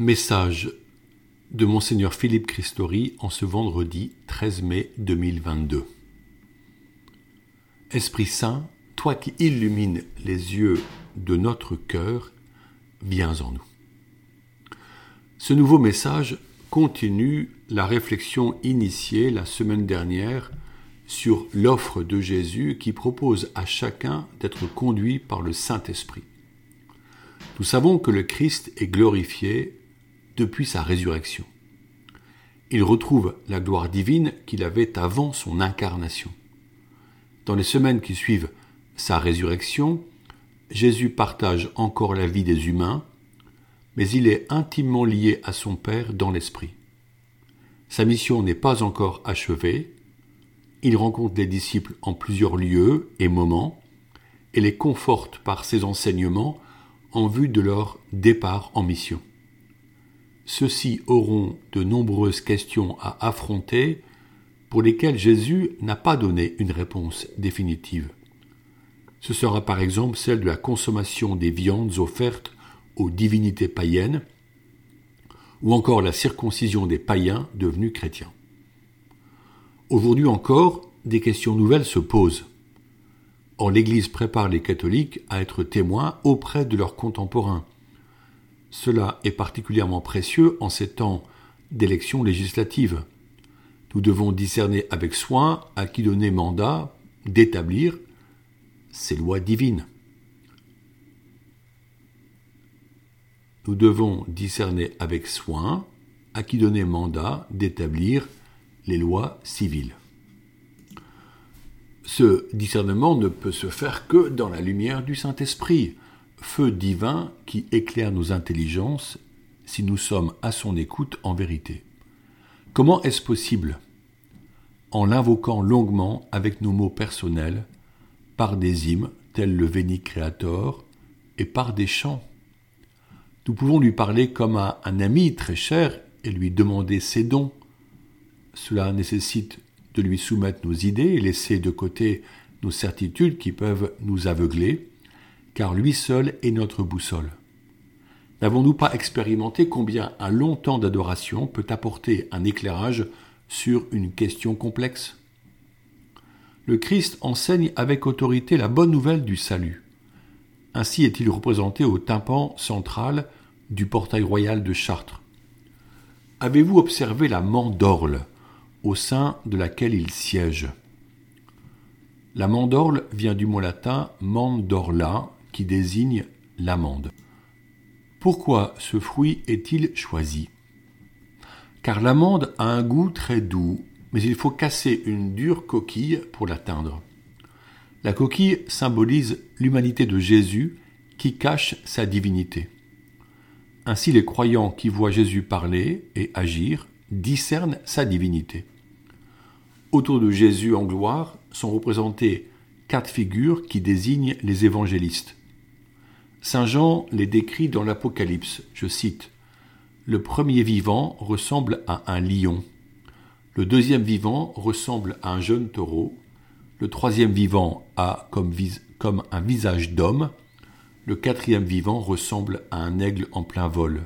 Message de Monseigneur Philippe Christori en ce vendredi 13 mai 2022. Esprit Saint, toi qui illumines les yeux de notre cœur, viens en nous. Ce nouveau message continue la réflexion initiée la semaine dernière sur l'offre de Jésus qui propose à chacun d'être conduit par le Saint-Esprit. Nous savons que le Christ est glorifié depuis sa résurrection. Il retrouve la gloire divine qu'il avait avant son incarnation. Dans les semaines qui suivent sa résurrection, Jésus partage encore la vie des humains, mais il est intimement lié à son Père dans l'Esprit. Sa mission n'est pas encore achevée, il rencontre les disciples en plusieurs lieux et moments, et les conforte par ses enseignements en vue de leur départ en mission ceux-ci auront de nombreuses questions à affronter pour lesquelles Jésus n'a pas donné une réponse définitive. Ce sera par exemple celle de la consommation des viandes offertes aux divinités païennes, ou encore la circoncision des païens devenus chrétiens. Aujourd'hui encore, des questions nouvelles se posent. Or, l'Église prépare les catholiques à être témoins auprès de leurs contemporains, cela est particulièrement précieux en ces temps d'élections législatives. Nous devons discerner avec soin à qui donner mandat d'établir ces lois divines. Nous devons discerner avec soin à qui donner mandat d'établir les lois civiles. Ce discernement ne peut se faire que dans la lumière du Saint-Esprit feu divin qui éclaire nos intelligences si nous sommes à son écoute en vérité. Comment est-ce possible? En l'invoquant longuement avec nos mots personnels, par des hymnes tels le Veni Creator et par des chants. Nous pouvons lui parler comme à un ami très cher et lui demander ses dons. Cela nécessite de lui soumettre nos idées et laisser de côté nos certitudes qui peuvent nous aveugler car lui seul est notre boussole. N'avons-nous pas expérimenté combien un long temps d'adoration peut apporter un éclairage sur une question complexe? Le Christ enseigne avec autorité la bonne nouvelle du salut. Ainsi est-il représenté au tympan central du portail royal de Chartres. Avez-vous observé la mandorle au sein de laquelle il siège? La mandorle vient du mot latin mandorla, qui désigne l'amande. Pourquoi ce fruit est-il choisi? Car l'amande a un goût très doux, mais il faut casser une dure coquille pour l'atteindre. La coquille symbolise l'humanité de Jésus qui cache sa divinité. Ainsi les croyants qui voient Jésus parler et agir discernent sa divinité. Autour de Jésus en gloire sont représentées quatre figures qui désignent les évangélistes. Saint Jean les décrit dans l'Apocalypse, je cite, Le premier vivant ressemble à un lion, le deuxième vivant ressemble à un jeune taureau, le troisième vivant a comme, un visage d'homme, le quatrième vivant ressemble à un aigle en plein vol.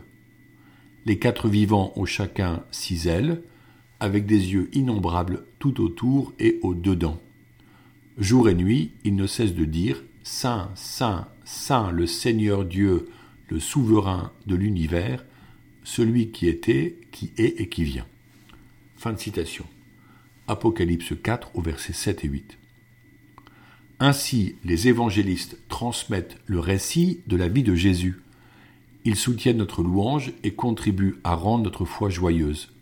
Les quatre vivants ont chacun six ailes, avec des yeux innombrables tout autour et au dedans. Jour et nuit, ils ne cessent de dire Saint, Saint, Saint le Seigneur Dieu, le souverain de l'univers, celui qui était, qui est et qui vient. Fin de citation. Apocalypse 4 au verset 7 et 8. Ainsi, les évangélistes transmettent le récit de la vie de Jésus. Ils soutiennent notre louange et contribuent à rendre notre foi joyeuse.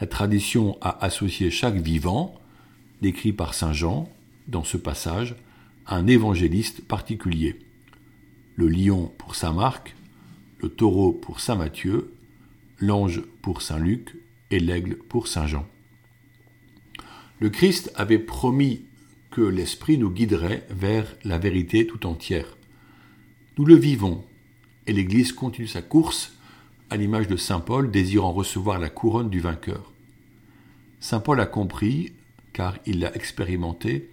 La tradition a associé chaque vivant, décrit par Saint Jean dans ce passage, un évangéliste particulier. Le lion pour saint Marc, le taureau pour saint Matthieu, l'ange pour saint Luc et l'aigle pour saint Jean. Le Christ avait promis que l'Esprit nous guiderait vers la vérité tout entière. Nous le vivons, et l'Église continue sa course à l'image de Saint Paul désirant recevoir la couronne du vainqueur. Saint Paul a compris, car il l'a expérimenté,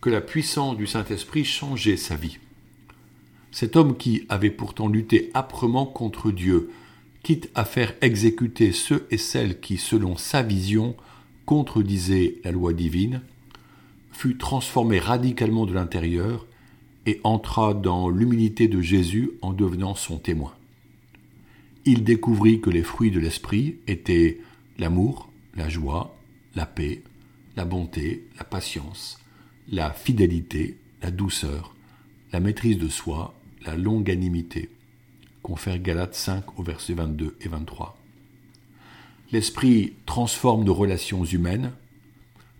que la puissance du Saint-Esprit changeait sa vie. Cet homme qui avait pourtant lutté âprement contre Dieu, quitte à faire exécuter ceux et celles qui, selon sa vision, contredisaient la loi divine, fut transformé radicalement de l'intérieur et entra dans l'humilité de Jésus en devenant son témoin. Il découvrit que les fruits de l'esprit étaient l'amour, la joie, la paix, la bonté, la patience, la fidélité, la douceur, la maîtrise de soi, la longanimité. Confère Galates 5 au verset 22 et 23. L'esprit transforme nos relations humaines.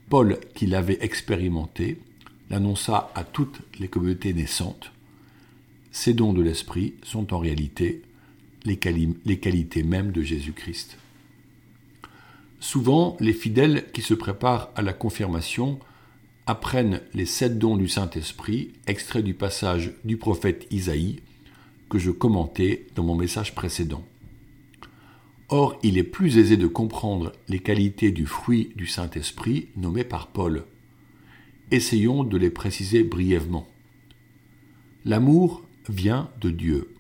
Paul, qui l'avait expérimenté, l'annonça à toutes les communautés naissantes. Ces dons de l'esprit sont en réalité les, les qualités mêmes de Jésus-Christ. Souvent, les fidèles qui se préparent à la confirmation apprennent les sept dons du Saint-Esprit, extraits du passage du prophète Isaïe, que je commentais dans mon message précédent. Or, il est plus aisé de comprendre les qualités du fruit du Saint-Esprit nommé par Paul. Essayons de les préciser brièvement. L'amour vient de Dieu.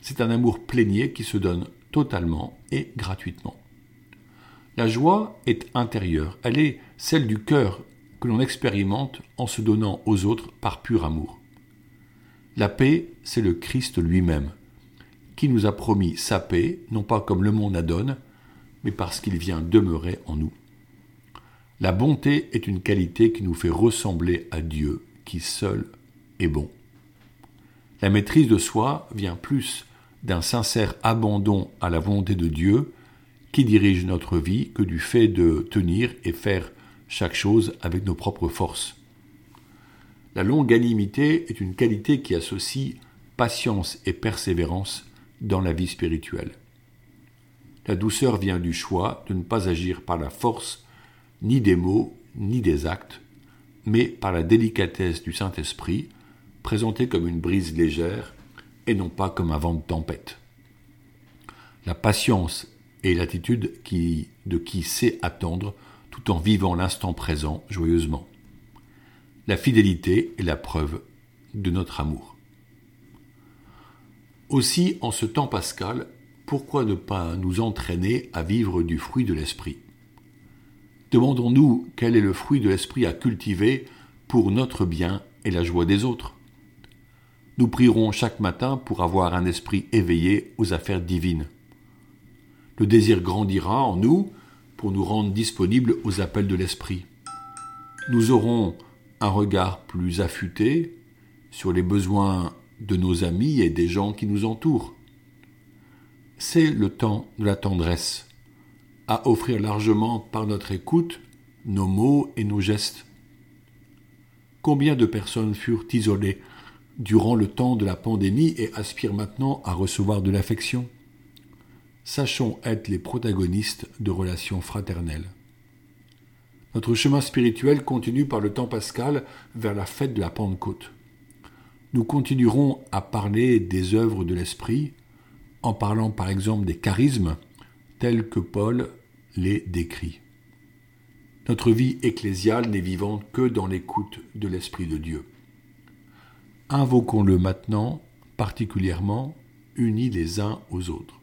C'est un amour plénier qui se donne totalement et gratuitement. La joie est intérieure, elle est celle du cœur que l'on expérimente en se donnant aux autres par pur amour. La paix, c'est le Christ lui-même, qui nous a promis sa paix, non pas comme le monde la donne, mais parce qu'il vient demeurer en nous. La bonté est une qualité qui nous fait ressembler à Dieu, qui seul est bon. La maîtrise de soi vient plus d'un sincère abandon à la volonté de Dieu qui dirige notre vie que du fait de tenir et faire chaque chose avec nos propres forces. La longanimité est une qualité qui associe patience et persévérance dans la vie spirituelle. La douceur vient du choix de ne pas agir par la force ni des mots ni des actes, mais par la délicatesse du Saint-Esprit, présentée comme une brise légère et non pas comme un vent de tempête. La patience est l'attitude de qui sait attendre tout en vivant l'instant présent joyeusement. La fidélité est la preuve de notre amour. Aussi, en ce temps pascal, pourquoi ne pas nous entraîner à vivre du fruit de l'esprit? Demandons-nous quel est le fruit de l'esprit à cultiver pour notre bien et la joie des autres. Nous prierons chaque matin pour avoir un esprit éveillé aux affaires divines. Le désir grandira en nous pour nous rendre disponibles aux appels de l'Esprit. Nous aurons un regard plus affûté sur les besoins de nos amis et des gens qui nous entourent. C'est le temps de la tendresse, à offrir largement par notre écoute nos mots et nos gestes. Combien de personnes furent isolées durant le temps de la pandémie et aspirent maintenant à recevoir de l'affection? Sachons être les protagonistes de relations fraternelles. Notre chemin spirituel continue par le temps pascal vers la fête de la Pentecôte. Nous continuerons à parler des œuvres de l'Esprit, en parlant par exemple des charismes, tels que Paul les décrit. Notre vie ecclésiale n'est vivante que dans l'écoute de l'Esprit de Dieu. Invoquons-le maintenant, particulièrement, unis les uns aux autres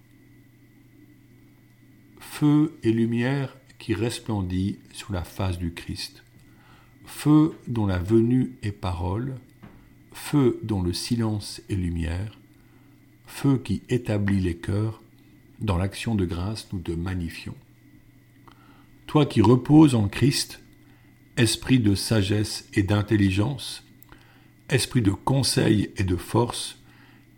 feu et lumière qui resplendit sur la face du Christ, feu dont la venue est parole, feu dont le silence est lumière, feu qui établit les cœurs, dans l'action de grâce nous te magnifions. Toi qui reposes en Christ, esprit de sagesse et d'intelligence, esprit de conseil et de force,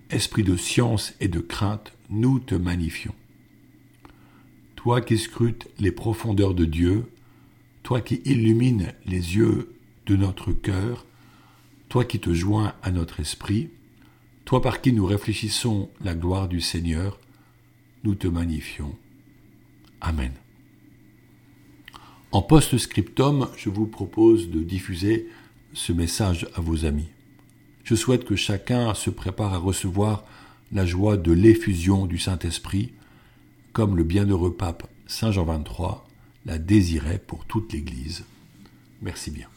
esprit de science et de crainte, nous te magnifions. Toi qui scrutes les profondeurs de Dieu, toi qui illumines les yeux de notre cœur, toi qui te joins à notre esprit, toi par qui nous réfléchissons la gloire du Seigneur, nous te magnifions. Amen. En post-scriptum, je vous propose de diffuser ce message à vos amis. Je souhaite que chacun se prépare à recevoir la joie de l'effusion du Saint-Esprit comme le bienheureux pape Saint Jean XXIII la désirait pour toute l'Église. Merci bien.